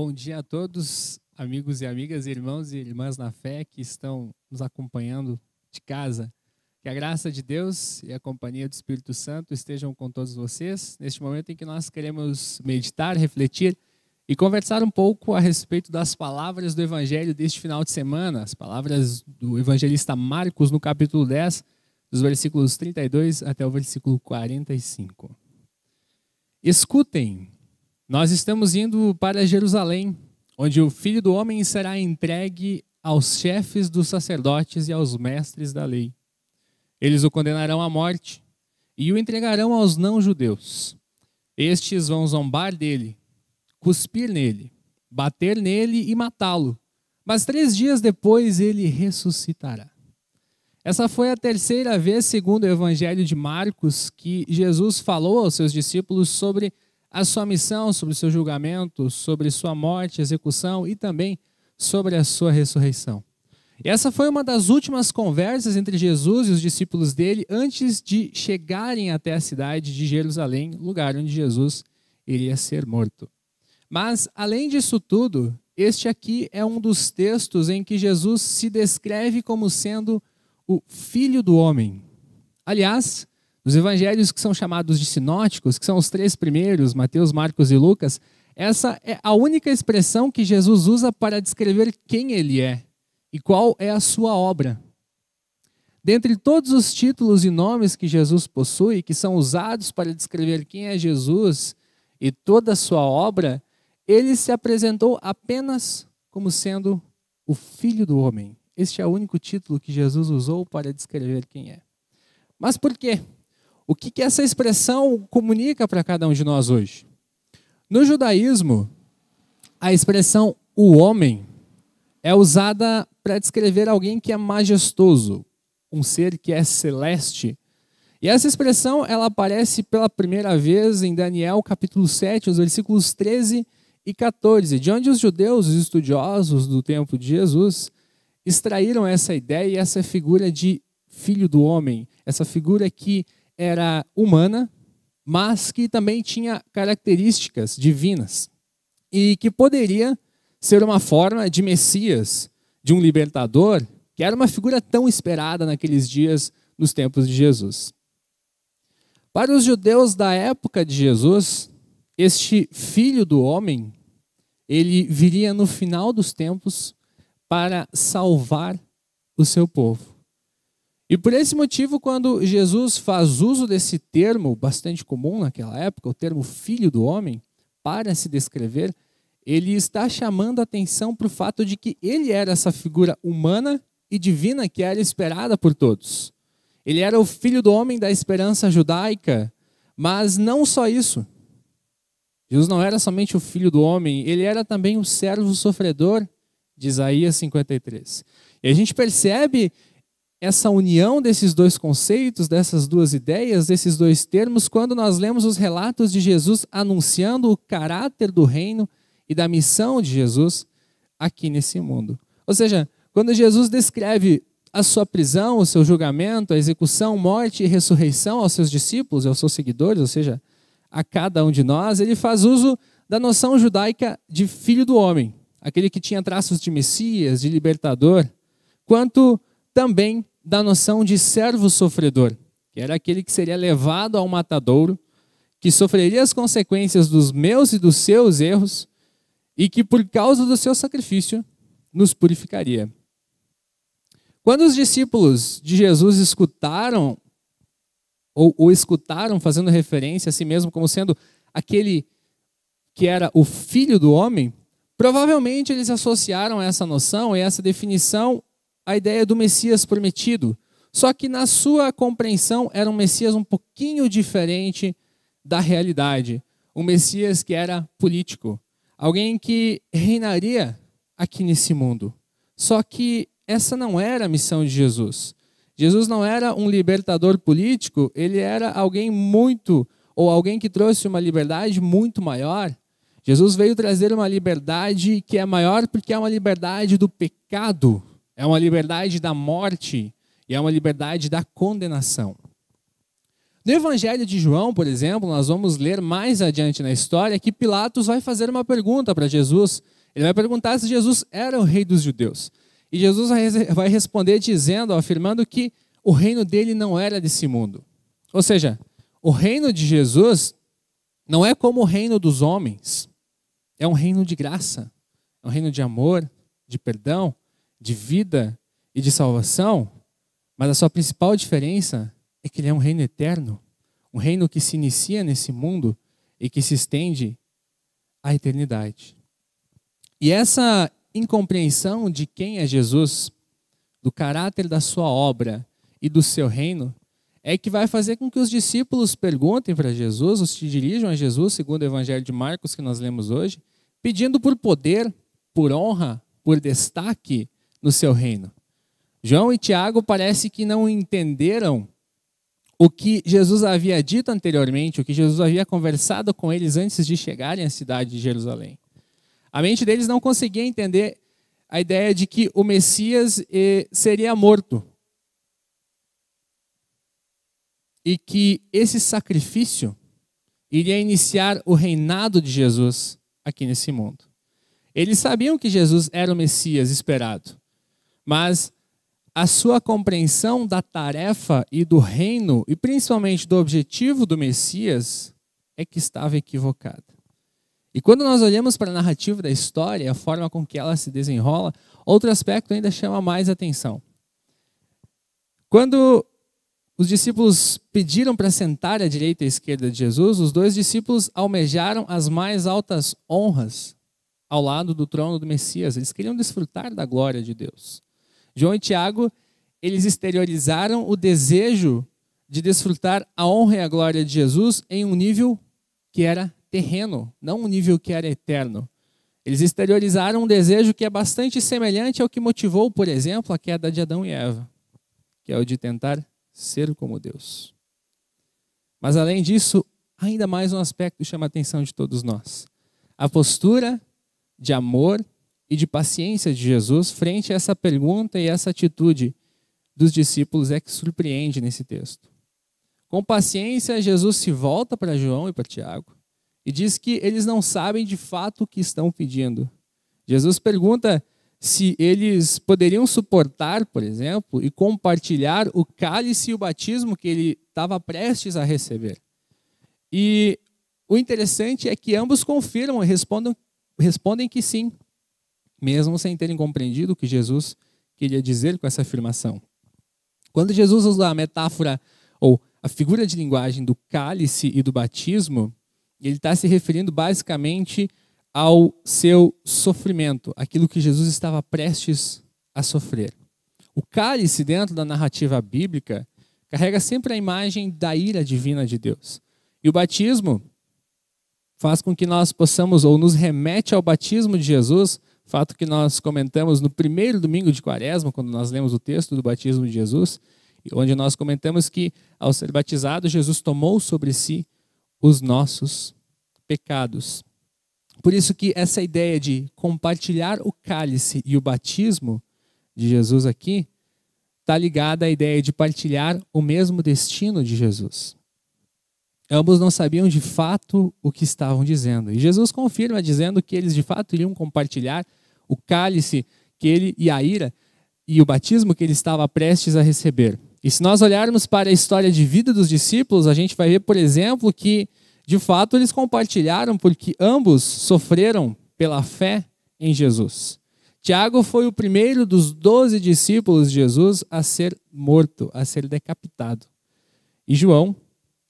Bom dia a todos, amigos e amigas, irmãos e irmãs na fé que estão nos acompanhando de casa. Que a graça de Deus e a companhia do Espírito Santo estejam com todos vocês neste momento em que nós queremos meditar, refletir e conversar um pouco a respeito das palavras do Evangelho deste final de semana, as palavras do evangelista Marcos no capítulo 10, dos versículos 32 até o versículo 45. Escutem, nós estamos indo para Jerusalém, onde o filho do homem será entregue aos chefes dos sacerdotes e aos mestres da lei. Eles o condenarão à morte e o entregarão aos não-judeus. Estes vão zombar dele, cuspir nele, bater nele e matá-lo. Mas três dias depois ele ressuscitará. Essa foi a terceira vez, segundo o Evangelho de Marcos, que Jesus falou aos seus discípulos sobre a sua missão, sobre o seu julgamento, sobre sua morte, execução e também sobre a sua ressurreição. Essa foi uma das últimas conversas entre Jesus e os discípulos dele antes de chegarem até a cidade de Jerusalém, lugar onde Jesus iria ser morto. Mas, além disso tudo, este aqui é um dos textos em que Jesus se descreve como sendo o Filho do Homem. Aliás, os evangelhos que são chamados de sinóticos, que são os três primeiros, Mateus, Marcos e Lucas, essa é a única expressão que Jesus usa para descrever quem ele é e qual é a sua obra. Dentre todos os títulos e nomes que Jesus possui, que são usados para descrever quem é Jesus e toda a sua obra, ele se apresentou apenas como sendo o Filho do Homem. Este é o único título que Jesus usou para descrever quem é. Mas por quê? O que, que essa expressão comunica para cada um de nós hoje? No judaísmo, a expressão o homem é usada para descrever alguém que é majestoso, um ser que é celeste. E essa expressão ela aparece pela primeira vez em Daniel capítulo 7, os versículos 13 e 14, de onde os judeus, os estudiosos do tempo de Jesus, extraíram essa ideia e essa figura de filho do homem, essa figura que era humana, mas que também tinha características divinas e que poderia ser uma forma de Messias, de um libertador, que era uma figura tão esperada naqueles dias, nos tempos de Jesus. Para os judeus da época de Jesus, este filho do homem, ele viria no final dos tempos para salvar o seu povo. E por esse motivo, quando Jesus faz uso desse termo bastante comum naquela época, o termo filho do homem, para se descrever, ele está chamando a atenção para o fato de que ele era essa figura humana e divina que era esperada por todos. Ele era o filho do homem da esperança judaica, mas não só isso. Jesus não era somente o filho do homem, ele era também o servo sofredor de Isaías 53. E a gente percebe essa união desses dois conceitos, dessas duas ideias, desses dois termos, quando nós lemos os relatos de Jesus anunciando o caráter do reino e da missão de Jesus aqui nesse mundo. Ou seja, quando Jesus descreve a sua prisão, o seu julgamento, a execução, morte e ressurreição aos seus discípulos, aos seus seguidores, ou seja, a cada um de nós, ele faz uso da noção judaica de filho do homem, aquele que tinha traços de Messias, de libertador, quanto também da noção de servo sofredor, que era aquele que seria levado ao matadouro, que sofreria as consequências dos meus e dos seus erros e que por causa do seu sacrifício nos purificaria. Quando os discípulos de Jesus escutaram ou, ou escutaram fazendo referência a si mesmo como sendo aquele que era o filho do homem, provavelmente eles associaram essa noção e essa definição a ideia do Messias prometido. Só que na sua compreensão era um Messias um pouquinho diferente da realidade. Um Messias que era político, alguém que reinaria aqui nesse mundo. Só que essa não era a missão de Jesus. Jesus não era um libertador político, ele era alguém muito, ou alguém que trouxe uma liberdade muito maior. Jesus veio trazer uma liberdade que é maior porque é uma liberdade do pecado é uma liberdade da morte e é uma liberdade da condenação. No Evangelho de João, por exemplo, nós vamos ler mais adiante na história que Pilatos vai fazer uma pergunta para Jesus. Ele vai perguntar se Jesus era o rei dos judeus. E Jesus vai responder dizendo, afirmando que o reino dele não era desse mundo. Ou seja, o reino de Jesus não é como o reino dos homens. É um reino de graça, é um reino de amor, de perdão, de vida e de salvação. Mas a sua principal diferença é que ele é um reino eterno, um reino que se inicia nesse mundo e que se estende à eternidade. E essa incompreensão de quem é Jesus, do caráter da sua obra e do seu reino, é que vai fazer com que os discípulos perguntem para Jesus, os se dirijam a Jesus, segundo o Evangelho de Marcos que nós lemos hoje, pedindo por poder, por honra, por destaque no seu reino. João e Tiago parece que não entenderam o que Jesus havia dito anteriormente, o que Jesus havia conversado com eles antes de chegarem à cidade de Jerusalém. A mente deles não conseguia entender a ideia de que o Messias eh, seria morto. E que esse sacrifício iria iniciar o reinado de Jesus aqui nesse mundo. Eles sabiam que Jesus era o Messias esperado, mas a sua compreensão da tarefa e do reino, e principalmente do objetivo do Messias, é que estava equivocada. E quando nós olhamos para a narrativa da história, a forma com que ela se desenrola, outro aspecto ainda chama mais atenção. Quando os discípulos pediram para sentar à direita e à esquerda de Jesus, os dois discípulos almejaram as mais altas honras ao lado do trono do Messias. Eles queriam desfrutar da glória de Deus. João e Tiago, eles exteriorizaram o desejo de desfrutar a honra e a glória de Jesus em um nível que era terreno, não um nível que era eterno. Eles exteriorizaram um desejo que é bastante semelhante ao que motivou, por exemplo, a queda de Adão e Eva, que é o de tentar ser como Deus. Mas além disso, ainda mais um aspecto chama a atenção de todos nós: a postura de amor e de paciência de Jesus frente a essa pergunta e essa atitude dos discípulos é que surpreende nesse texto. Com paciência, Jesus se volta para João e para Tiago e diz que eles não sabem de fato o que estão pedindo. Jesus pergunta se eles poderiam suportar, por exemplo, e compartilhar o cálice e o batismo que ele estava prestes a receber. E o interessante é que ambos confirmam e respondem, respondem que sim, mesmo sem terem compreendido o que Jesus queria dizer com essa afirmação. Quando Jesus usa a metáfora ou a figura de linguagem do cálice e do batismo, ele está se referindo basicamente ao seu sofrimento, aquilo que Jesus estava prestes a sofrer. O cálice, dentro da narrativa bíblica, carrega sempre a imagem da ira divina de Deus. E o batismo faz com que nós possamos, ou nos remete ao batismo de Jesus, fato que nós comentamos no primeiro domingo de quaresma, quando nós lemos o texto do batismo de Jesus, onde nós comentamos que, ao ser batizado, Jesus tomou sobre si os nossos pecados. Por isso que essa ideia de compartilhar o cálice e o batismo de Jesus aqui está ligada à ideia de partilhar o mesmo destino de Jesus. Ambos não sabiam de fato o que estavam dizendo. E Jesus confirma dizendo que eles de fato iriam compartilhar o cálice que ele e a ira e o batismo que ele estava prestes a receber. E se nós olharmos para a história de vida dos discípulos, a gente vai ver, por exemplo, que de fato eles compartilharam porque ambos sofreram pela fé em Jesus. Tiago foi o primeiro dos doze discípulos de Jesus a ser morto, a ser decapitado. E João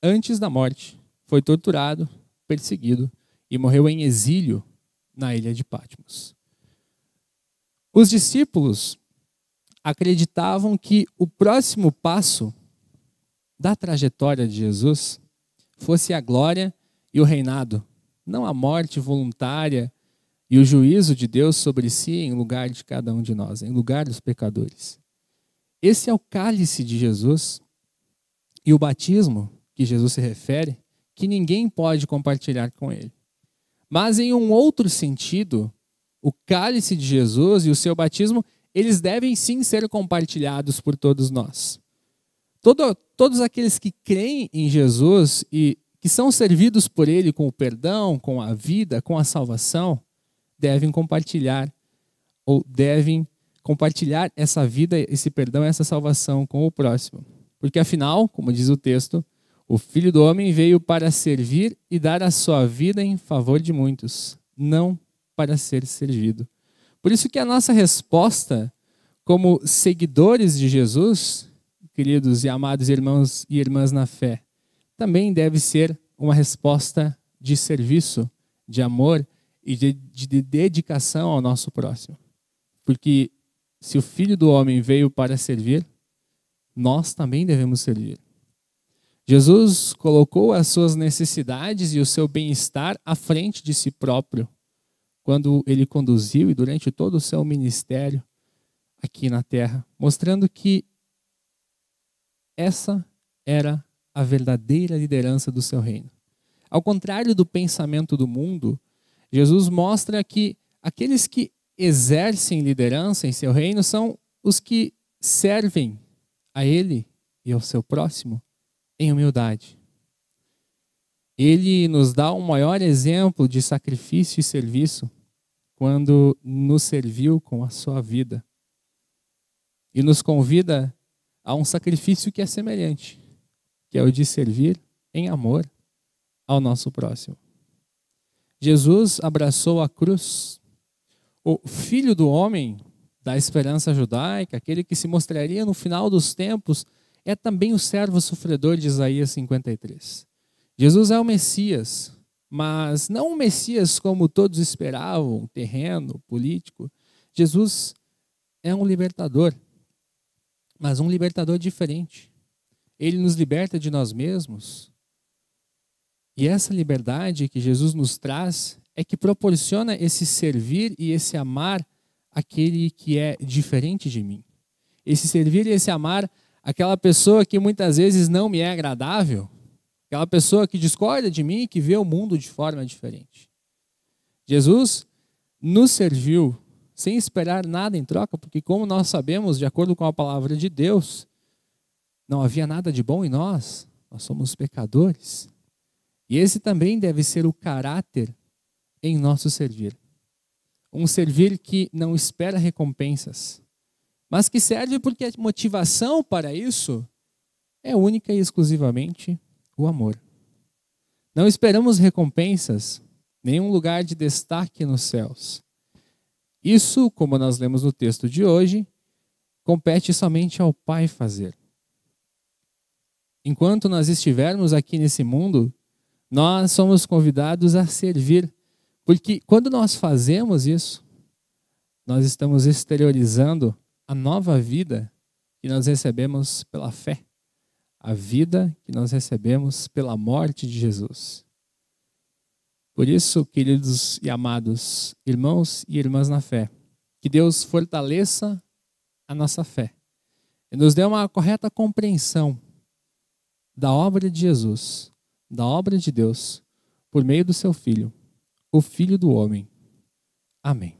antes da morte, foi torturado, perseguido e morreu em exílio na ilha de Patmos. Os discípulos acreditavam que o próximo passo da trajetória de Jesus fosse a glória e o reinado, não a morte voluntária e o juízo de Deus sobre si em lugar de cada um de nós, em lugar dos pecadores. Esse é o cálice de Jesus e o batismo que Jesus se refere, que ninguém pode compartilhar com ele. Mas em um outro sentido, o cálice de Jesus e o seu batismo, eles devem sim ser compartilhados por todos nós. Todo, todos aqueles que creem em Jesus e que são servidos por Ele com o perdão, com a vida, com a salvação, devem compartilhar ou devem compartilhar essa vida, esse perdão, essa salvação com o próximo. Porque afinal, como diz o texto, o Filho do Homem veio para servir e dar a sua vida em favor de muitos, não para ser servido. Por isso que a nossa resposta como seguidores de Jesus, queridos e amados irmãos e irmãs na fé, também deve ser uma resposta de serviço, de amor e de, de dedicação ao nosso próximo. Porque se o Filho do Homem veio para servir, nós também devemos servir. Jesus colocou as suas necessidades e o seu bem-estar à frente de si próprio, quando ele conduziu e durante todo o seu ministério aqui na terra, mostrando que essa era a verdadeira liderança do seu reino. Ao contrário do pensamento do mundo, Jesus mostra que aqueles que exercem liderança em seu reino são os que servem a ele e ao seu próximo em humildade. Ele nos dá um maior exemplo de sacrifício e serviço quando nos serviu com a sua vida. E nos convida a um sacrifício que é semelhante, que é o de servir em amor ao nosso próximo. Jesus abraçou a cruz. O filho do homem da esperança judaica, aquele que se mostraria no final dos tempos, é também o servo sofredor de Isaías 53. Jesus é o Messias, mas não o Messias como todos esperavam, terreno, político. Jesus é um libertador, mas um libertador diferente. Ele nos liberta de nós mesmos. E essa liberdade que Jesus nos traz é que proporciona esse servir e esse amar aquele que é diferente de mim. Esse servir e esse amar aquela pessoa que muitas vezes não me é agradável, aquela pessoa que discorda de mim que vê o mundo de forma diferente. Jesus nos serviu sem esperar nada em troca, porque, como nós sabemos, de acordo com a palavra de Deus, não havia nada de bom em nós, nós somos pecadores. E esse também deve ser o caráter em nosso servir. Um servir que não espera recompensas, mas que serve porque a motivação para isso é única e exclusivamente o amor. Não esperamos recompensas, nenhum lugar de destaque nos céus. Isso, como nós lemos no texto de hoje, compete somente ao Pai fazer. Enquanto nós estivermos aqui nesse mundo, nós somos convidados a servir, porque quando nós fazemos isso, nós estamos exteriorizando a nova vida que nós recebemos pela fé, a vida que nós recebemos pela morte de Jesus. Por isso, queridos e amados irmãos e irmãs na fé, que Deus fortaleça a nossa fé e nos dê uma correta compreensão da obra de Jesus da obra de Deus por meio do seu Filho, o Filho do Homem. Amém.